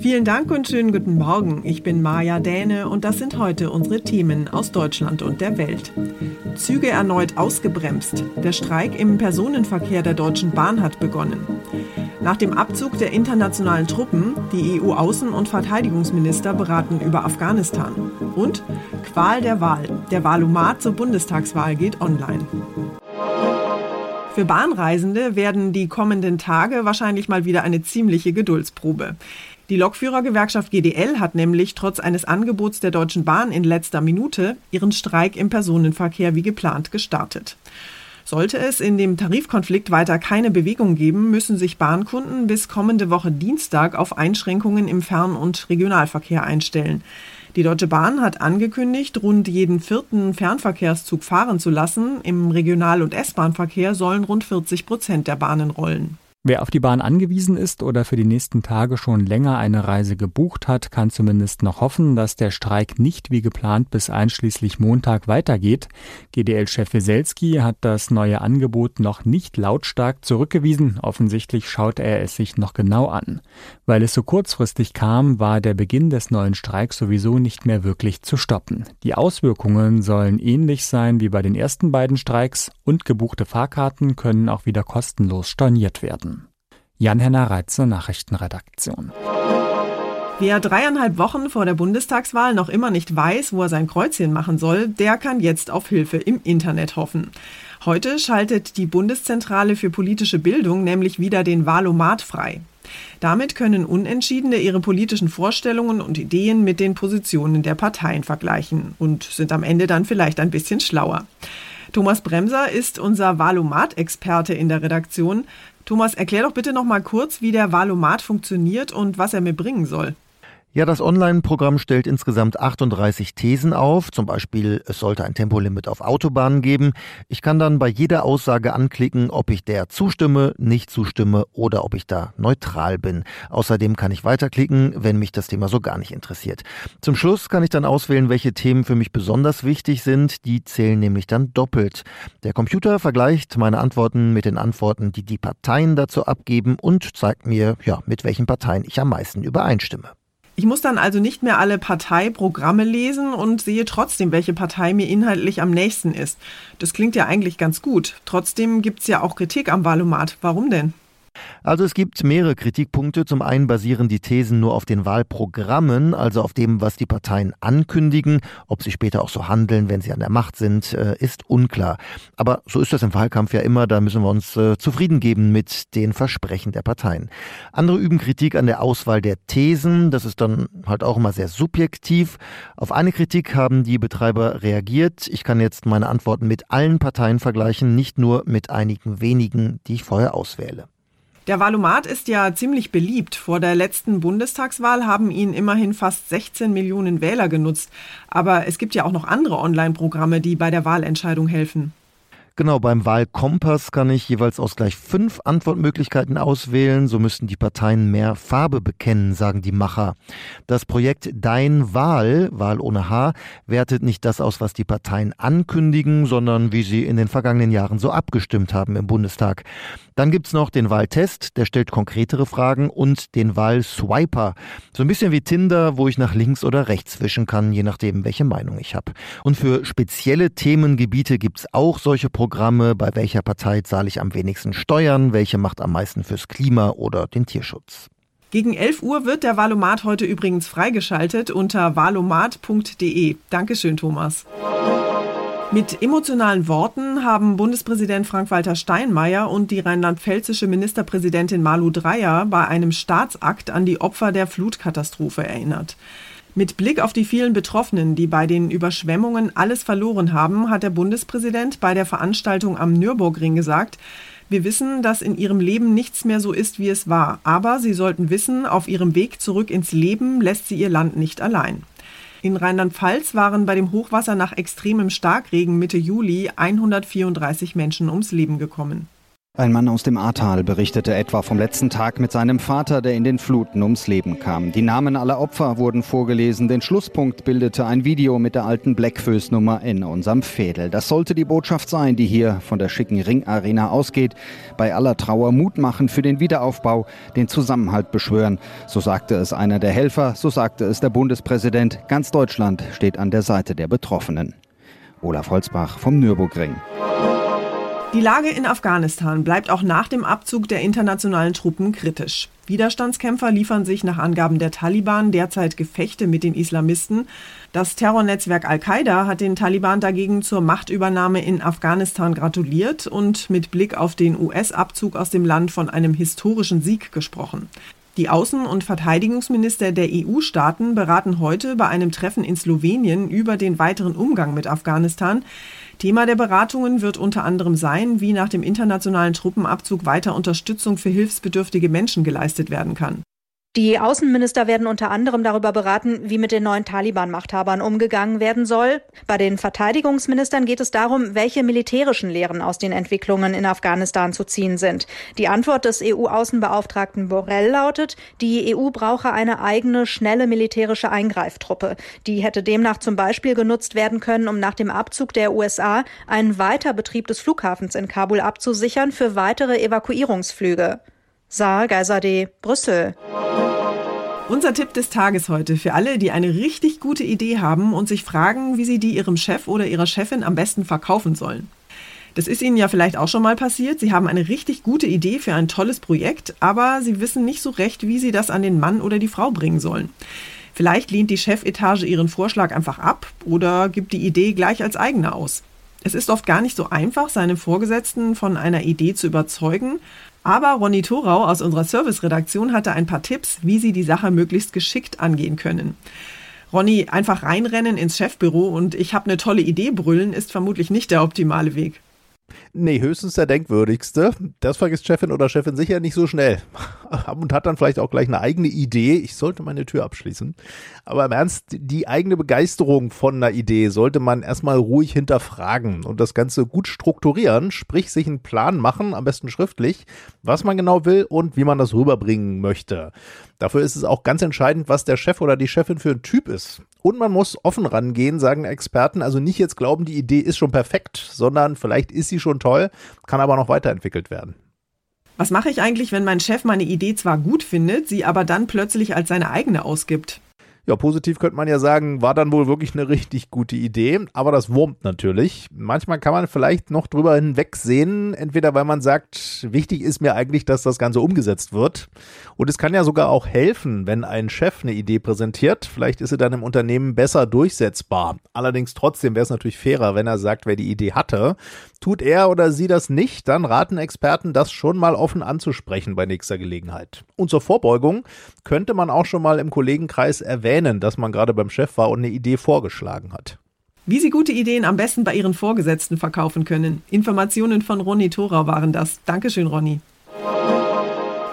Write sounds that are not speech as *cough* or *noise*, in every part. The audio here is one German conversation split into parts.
Vielen Dank und schönen guten Morgen. Ich bin Maja Däne und das sind heute unsere Themen aus Deutschland und der Welt. Züge erneut ausgebremst. Der Streik im Personenverkehr der Deutschen Bahn hat begonnen. Nach dem Abzug der internationalen Truppen, die EU-Außen- und Verteidigungsminister beraten über Afghanistan. Und Qual der Wahl. Der Wahlomat zur Bundestagswahl geht online. Für Bahnreisende werden die kommenden Tage wahrscheinlich mal wieder eine ziemliche Geduldsprobe. Die Lokführergewerkschaft GDL hat nämlich trotz eines Angebots der Deutschen Bahn in letzter Minute ihren Streik im Personenverkehr wie geplant gestartet. Sollte es in dem Tarifkonflikt weiter keine Bewegung geben, müssen sich Bahnkunden bis kommende Woche Dienstag auf Einschränkungen im Fern- und Regionalverkehr einstellen. Die Deutsche Bahn hat angekündigt, rund jeden vierten Fernverkehrszug fahren zu lassen. Im Regional- und S-Bahn-Verkehr sollen rund 40 Prozent der Bahnen rollen. Wer auf die Bahn angewiesen ist oder für die nächsten Tage schon länger eine Reise gebucht hat, kann zumindest noch hoffen, dass der Streik nicht wie geplant bis einschließlich Montag weitergeht. GDL-Chef Weselski hat das neue Angebot noch nicht lautstark zurückgewiesen. Offensichtlich schaut er es sich noch genau an. Weil es so kurzfristig kam, war der Beginn des neuen Streiks sowieso nicht mehr wirklich zu stoppen. Die Auswirkungen sollen ähnlich sein wie bei den ersten beiden Streiks und gebuchte Fahrkarten können auch wieder kostenlos storniert werden. Jan-Henner Reitze, Nachrichtenredaktion. Wer dreieinhalb Wochen vor der Bundestagswahl noch immer nicht weiß, wo er sein Kreuzchen machen soll, der kann jetzt auf Hilfe im Internet hoffen. Heute schaltet die Bundeszentrale für politische Bildung nämlich wieder den Wahlomat frei. Damit können Unentschiedene ihre politischen Vorstellungen und Ideen mit den Positionen der Parteien vergleichen und sind am Ende dann vielleicht ein bisschen schlauer. Thomas Bremser ist unser Wahlomat-Experte in der Redaktion. Thomas, erklär doch bitte noch mal kurz, wie der Wahlomat funktioniert und was er mir bringen soll. Ja, das Online-Programm stellt insgesamt 38 Thesen auf. Zum Beispiel, es sollte ein Tempolimit auf Autobahnen geben. Ich kann dann bei jeder Aussage anklicken, ob ich der zustimme, nicht zustimme oder ob ich da neutral bin. Außerdem kann ich weiterklicken, wenn mich das Thema so gar nicht interessiert. Zum Schluss kann ich dann auswählen, welche Themen für mich besonders wichtig sind. Die zählen nämlich dann doppelt. Der Computer vergleicht meine Antworten mit den Antworten, die die Parteien dazu abgeben und zeigt mir, ja, mit welchen Parteien ich am meisten übereinstimme. Ich muss dann also nicht mehr alle Parteiprogramme lesen und sehe trotzdem, welche Partei mir inhaltlich am nächsten ist. Das klingt ja eigentlich ganz gut. Trotzdem gibt es ja auch Kritik am Wahlomat. Warum denn? Also es gibt mehrere Kritikpunkte. Zum einen basieren die Thesen nur auf den Wahlprogrammen, also auf dem, was die Parteien ankündigen. Ob sie später auch so handeln, wenn sie an der Macht sind, äh, ist unklar. Aber so ist das im Wahlkampf ja immer. Da müssen wir uns äh, zufrieden geben mit den Versprechen der Parteien. Andere üben Kritik an der Auswahl der Thesen. Das ist dann halt auch immer sehr subjektiv. Auf eine Kritik haben die Betreiber reagiert. Ich kann jetzt meine Antworten mit allen Parteien vergleichen, nicht nur mit einigen wenigen, die ich vorher auswähle. Der Wahlomat ist ja ziemlich beliebt. Vor der letzten Bundestagswahl haben ihn immerhin fast 16 Millionen Wähler genutzt. Aber es gibt ja auch noch andere Online-Programme, die bei der Wahlentscheidung helfen. Genau, beim Wahlkompass kann ich jeweils aus gleich fünf Antwortmöglichkeiten auswählen. So müssten die Parteien mehr Farbe bekennen, sagen die Macher. Das Projekt Dein Wahl, Wahl ohne H, wertet nicht das aus, was die Parteien ankündigen, sondern wie sie in den vergangenen Jahren so abgestimmt haben im Bundestag. Dann gibt's noch den Wahltest, der stellt konkretere Fragen und den Wahlswiper. So ein bisschen wie Tinder, wo ich nach links oder rechts wischen kann, je nachdem, welche Meinung ich habe. Und für spezielle Themengebiete gibt's auch solche Programme, bei welcher Partei zahle ich am wenigsten Steuern, welche macht am meisten fürs Klima oder den Tierschutz. Gegen 11 Uhr wird der Valomat heute übrigens freigeschaltet unter valomat.de. Dankeschön, Thomas. Mit emotionalen Worten haben Bundespräsident Frank-Walter Steinmeier und die rheinland-pfälzische Ministerpräsidentin Malu Dreyer bei einem Staatsakt an die Opfer der Flutkatastrophe erinnert. Mit Blick auf die vielen Betroffenen, die bei den Überschwemmungen alles verloren haben, hat der Bundespräsident bei der Veranstaltung am Nürburgring gesagt, wir wissen, dass in ihrem Leben nichts mehr so ist, wie es war, aber sie sollten wissen, auf ihrem Weg zurück ins Leben lässt sie ihr Land nicht allein. In Rheinland-Pfalz waren bei dem Hochwasser nach extremem Starkregen Mitte Juli 134 Menschen ums Leben gekommen. Ein Mann aus dem Ahrtal berichtete etwa vom letzten Tag mit seinem Vater, der in den Fluten ums Leben kam. Die Namen aller Opfer wurden vorgelesen. Den Schlusspunkt bildete ein Video mit der alten Blackfoes-Nummer in unserem Fädel. Das sollte die Botschaft sein, die hier von der schicken Ringarena ausgeht. Bei aller Trauer Mut machen für den Wiederaufbau, den Zusammenhalt beschwören. So sagte es einer der Helfer, so sagte es der Bundespräsident. Ganz Deutschland steht an der Seite der Betroffenen. Olaf Holzbach vom Nürburgring. Die Lage in Afghanistan bleibt auch nach dem Abzug der internationalen Truppen kritisch. Widerstandskämpfer liefern sich nach Angaben der Taliban derzeit Gefechte mit den Islamisten. Das Terrornetzwerk Al-Qaida hat den Taliban dagegen zur Machtübernahme in Afghanistan gratuliert und mit Blick auf den US-Abzug aus dem Land von einem historischen Sieg gesprochen. Die Außen- und Verteidigungsminister der EU-Staaten beraten heute bei einem Treffen in Slowenien über den weiteren Umgang mit Afghanistan. Thema der Beratungen wird unter anderem sein, wie nach dem internationalen Truppenabzug weiter Unterstützung für hilfsbedürftige Menschen geleistet werden kann. Die Außenminister werden unter anderem darüber beraten, wie mit den neuen Taliban-Machthabern umgegangen werden soll. Bei den Verteidigungsministern geht es darum, welche militärischen Lehren aus den Entwicklungen in Afghanistan zu ziehen sind. Die Antwort des EU-Außenbeauftragten Borrell lautet, die EU brauche eine eigene, schnelle militärische Eingreiftruppe. Die hätte demnach zum Beispiel genutzt werden können, um nach dem Abzug der USA einen Weiterbetrieb des Flughafens in Kabul abzusichern für weitere Evakuierungsflüge. Saar Geiserde, Brüssel. Unser Tipp des Tages heute für alle, die eine richtig gute Idee haben und sich fragen, wie sie die ihrem Chef oder ihrer Chefin am besten verkaufen sollen. Das ist Ihnen ja vielleicht auch schon mal passiert. Sie haben eine richtig gute Idee für ein tolles Projekt, aber Sie wissen nicht so recht, wie Sie das an den Mann oder die Frau bringen sollen. Vielleicht lehnt die Chefetage Ihren Vorschlag einfach ab oder gibt die Idee gleich als eigene aus. Es ist oft gar nicht so einfach, seine Vorgesetzten von einer Idee zu überzeugen aber Ronny Thorau aus unserer Serviceredaktion hatte ein paar Tipps, wie Sie die Sache möglichst geschickt angehen können. Ronny, einfach reinrennen ins Chefbüro und ich habe eine tolle Idee brüllen, ist vermutlich nicht der optimale Weg. Nee, höchstens der denkwürdigste. Das vergisst Chefin oder Chefin sicher nicht so schnell. *laughs* Und hat dann vielleicht auch gleich eine eigene Idee. Ich sollte meine Tür abschließen. Aber im Ernst, die eigene Begeisterung von einer Idee sollte man erstmal ruhig hinterfragen und das Ganze gut strukturieren, sprich sich einen Plan machen, am besten schriftlich, was man genau will und wie man das rüberbringen möchte. Dafür ist es auch ganz entscheidend, was der Chef oder die Chefin für ein Typ ist. Und man muss offen rangehen, sagen Experten. Also nicht jetzt glauben, die Idee ist schon perfekt, sondern vielleicht ist sie schon toll, kann aber noch weiterentwickelt werden. Was mache ich eigentlich, wenn mein Chef meine Idee zwar gut findet, sie aber dann plötzlich als seine eigene ausgibt? Ja, positiv könnte man ja sagen, war dann wohl wirklich eine richtig gute Idee, aber das wurmt natürlich. Manchmal kann man vielleicht noch drüber hinwegsehen, entweder weil man sagt, wichtig ist mir eigentlich, dass das Ganze umgesetzt wird. Und es kann ja sogar auch helfen, wenn ein Chef eine Idee präsentiert. Vielleicht ist sie dann im Unternehmen besser durchsetzbar. Allerdings trotzdem wäre es natürlich fairer, wenn er sagt, wer die Idee hatte. Tut er oder sie das nicht, dann raten Experten, das schon mal offen anzusprechen bei nächster Gelegenheit. Und zur Vorbeugung könnte man auch schon mal im Kollegenkreis erwähnen, dass man gerade beim Chef war und eine Idee vorgeschlagen hat. Wie Sie gute Ideen am besten bei Ihren Vorgesetzten verkaufen können. Informationen von Ronny Thora waren das. Dankeschön, Ronny.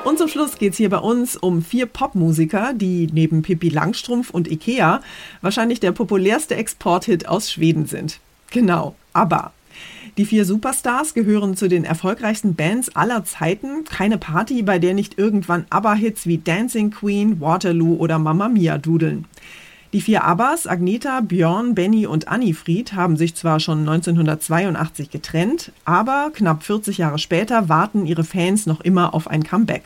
Und zum Schluss geht es hier bei uns um vier Popmusiker, die neben Pippi Langstrumpf und Ikea wahrscheinlich der populärste Exporthit aus Schweden sind. Genau, ABBA. Die vier Superstars gehören zu den erfolgreichsten Bands aller Zeiten. Keine Party, bei der nicht irgendwann ABBA-Hits wie Dancing Queen, Waterloo oder Mamma Mia dudeln. Die vier Abbas, Agneta, Björn, Benny und Annifried, haben sich zwar schon 1982 getrennt, aber knapp 40 Jahre später warten ihre Fans noch immer auf ein Comeback.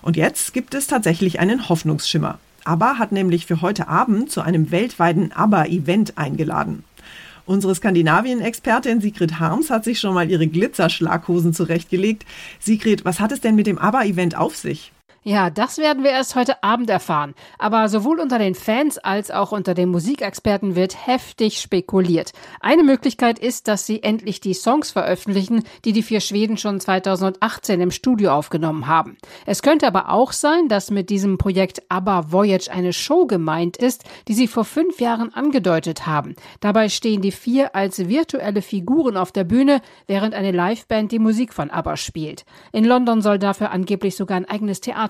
Und jetzt gibt es tatsächlich einen Hoffnungsschimmer. ABBA hat nämlich für heute Abend zu einem weltweiten ABBA-Event eingeladen. Unsere Skandinavien-Expertin Sigrid Harms hat sich schon mal ihre Glitzerschlaghosen zurechtgelegt. Sigrid, was hat es denn mit dem ABBA-Event auf sich? Ja, das werden wir erst heute Abend erfahren. Aber sowohl unter den Fans als auch unter den Musikexperten wird heftig spekuliert. Eine Möglichkeit ist, dass sie endlich die Songs veröffentlichen, die die vier Schweden schon 2018 im Studio aufgenommen haben. Es könnte aber auch sein, dass mit diesem Projekt ABBA Voyage eine Show gemeint ist, die sie vor fünf Jahren angedeutet haben. Dabei stehen die vier als virtuelle Figuren auf der Bühne, während eine Liveband die Musik von ABBA spielt. In London soll dafür angeblich sogar ein eigenes Theater